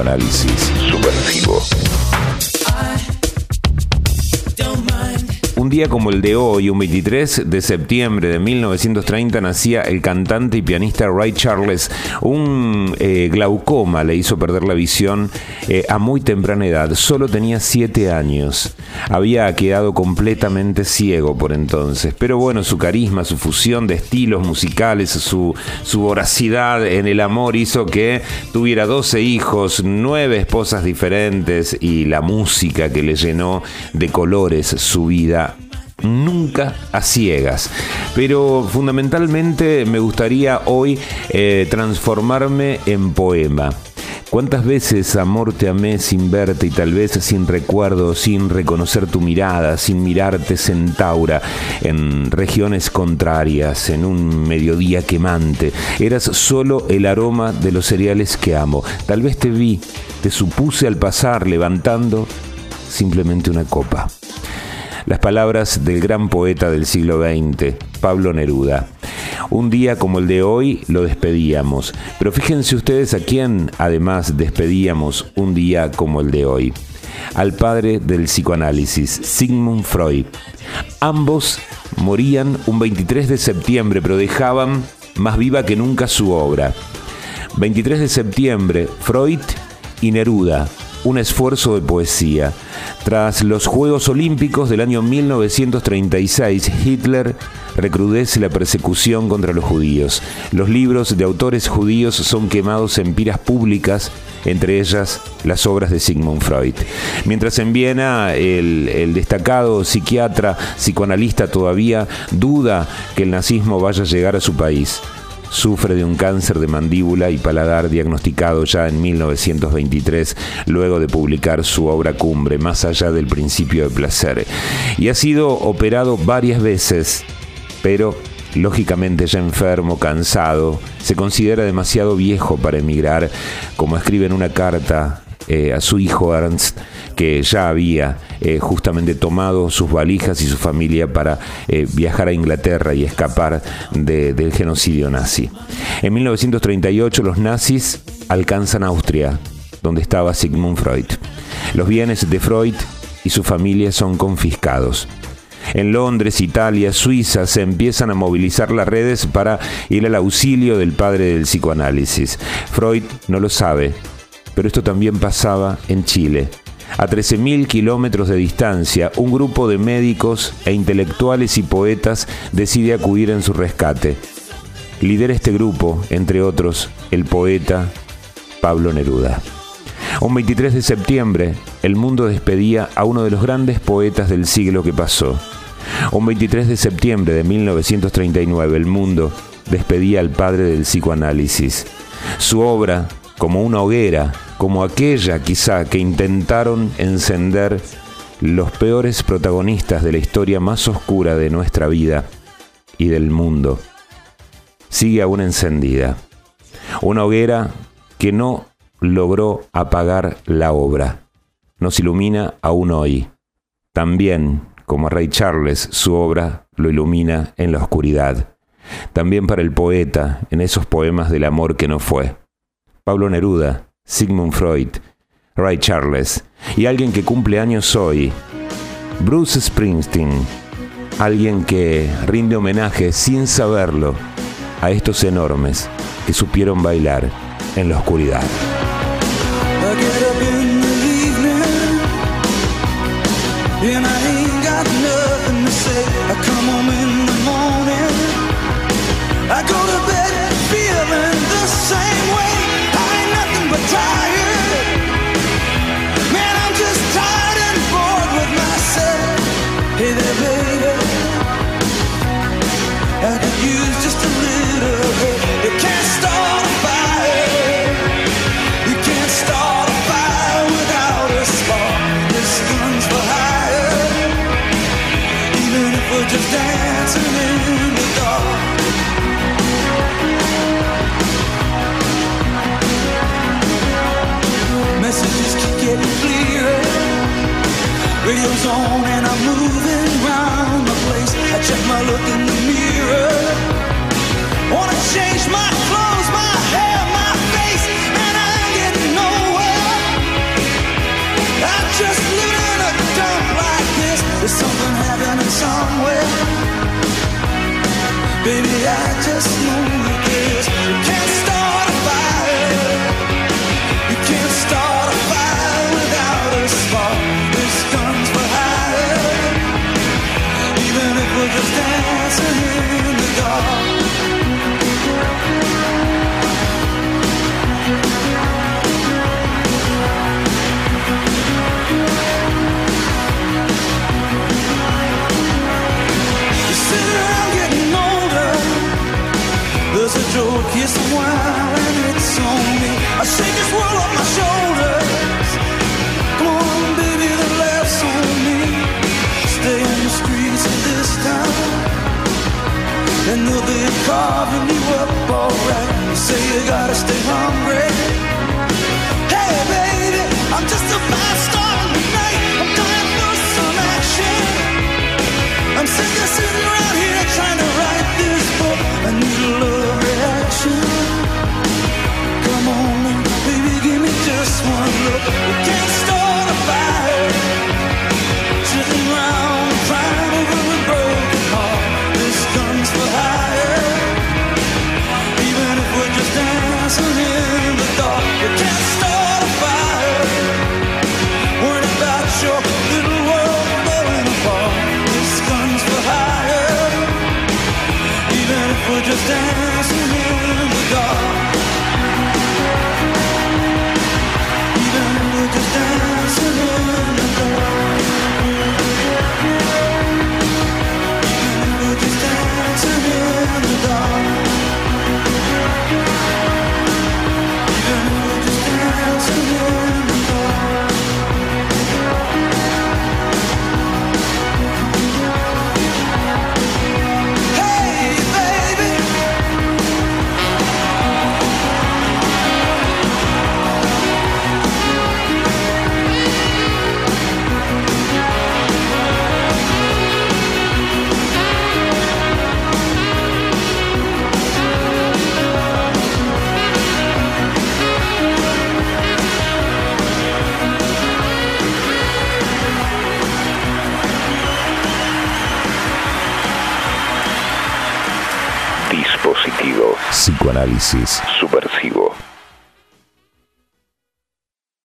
psicoanálisis subversivo. Un día como el de hoy, un 23 de septiembre de 1930, nacía el cantante y pianista Ray Charles. Un eh, glaucoma le hizo perder la visión eh, a muy temprana edad. Solo tenía 7 años. Había quedado completamente ciego por entonces. Pero bueno, su carisma, su fusión de estilos musicales, su, su voracidad en el amor hizo que tuviera 12 hijos, 9 esposas diferentes y la música que le llenó de colores su vida nunca a ciegas. Pero fundamentalmente me gustaría hoy eh, transformarme en poema. ¿Cuántas veces, amor, te amé sin verte y tal vez sin recuerdo, sin reconocer tu mirada, sin mirarte centaura, en regiones contrarias, en un mediodía quemante? Eras solo el aroma de los cereales que amo. Tal vez te vi, te supuse al pasar levantando simplemente una copa las palabras del gran poeta del siglo XX, Pablo Neruda. Un día como el de hoy lo despedíamos, pero fíjense ustedes a quién además despedíamos un día como el de hoy. Al padre del psicoanálisis, Sigmund Freud. Ambos morían un 23 de septiembre, pero dejaban más viva que nunca su obra. 23 de septiembre, Freud y Neruda, un esfuerzo de poesía. Tras los Juegos Olímpicos del año 1936, Hitler recrudece la persecución contra los judíos. Los libros de autores judíos son quemados en piras públicas, entre ellas las obras de Sigmund Freud. Mientras en Viena el, destacado psiquiatra, psicoanalista todavía duda que el nazismo vaya a llegar a su país sufre de un cáncer de mandíbula y paladar diagnosticado ya en 1923, luego de publicar su obra cumbre, Más allá del principio de placer. Y ha sido operado varias veces, pero lógicamente ya enfermo, cansado, se considera demasiado viejo para emigrar, como escribe en una carta eh, a su hijo Ernst, que ya había eh, justamente tomado sus valijas y su familia para eh, viajar a Inglaterra y escapar del genocidio nazi. En 1938 los nazis alcanzan Austria, donde estaba Sigmund Freud. Los bienes de Freud y su familia son confiscados. En Londres, Italia, Suiza se empiezan a movilizar las redes para ir al auxilio del padre del psicoanálisis. Freud no lo sabe, pero esto también pasaba en Chile. A 13.000 kilómetros de distancia, un grupo de médicos e intelectuales y poetas decide acudir en su rescate. Lidera este grupo, entre otros, el poeta Pablo Neruda. Un 23 de septiembre, el mundo despedía a uno de los grandes poetas del siglo que pasó. Un 23 de septiembre de 1939, el mundo despedía al padre del psicoanálisis. Su obra, como una hoguera, como aquella quizá que intentaron encender los peores protagonistas de la historia más oscura de nuestra vida y del mundo, sigue aún encendida. Una hoguera que no logró apagar la obra. Nos ilumina aún hoy. También, como Ray Charles, su obra lo ilumina en la oscuridad. También para el poeta, en esos poemas del amor que no fue. Pablo Neruda, Sigmund Freud, Ray Charles y alguien que cumple años hoy, Bruce Springsteen, alguien que rinde homenaje sin saberlo a estos enormes que supieron bailar en la oscuridad. just dancing in the dark. Messages keep getting clearer. Radio's on and I'm the place. I check my look in the mirror. Wanna change my clothes, my hair, my face, and I'm getting nowhere. I just in a dump like this. There's something somewhere. Baby, I just know carving you up alright. You say you gotta stay hungry. Hey, baby, I'm just about. Análisis subversivo.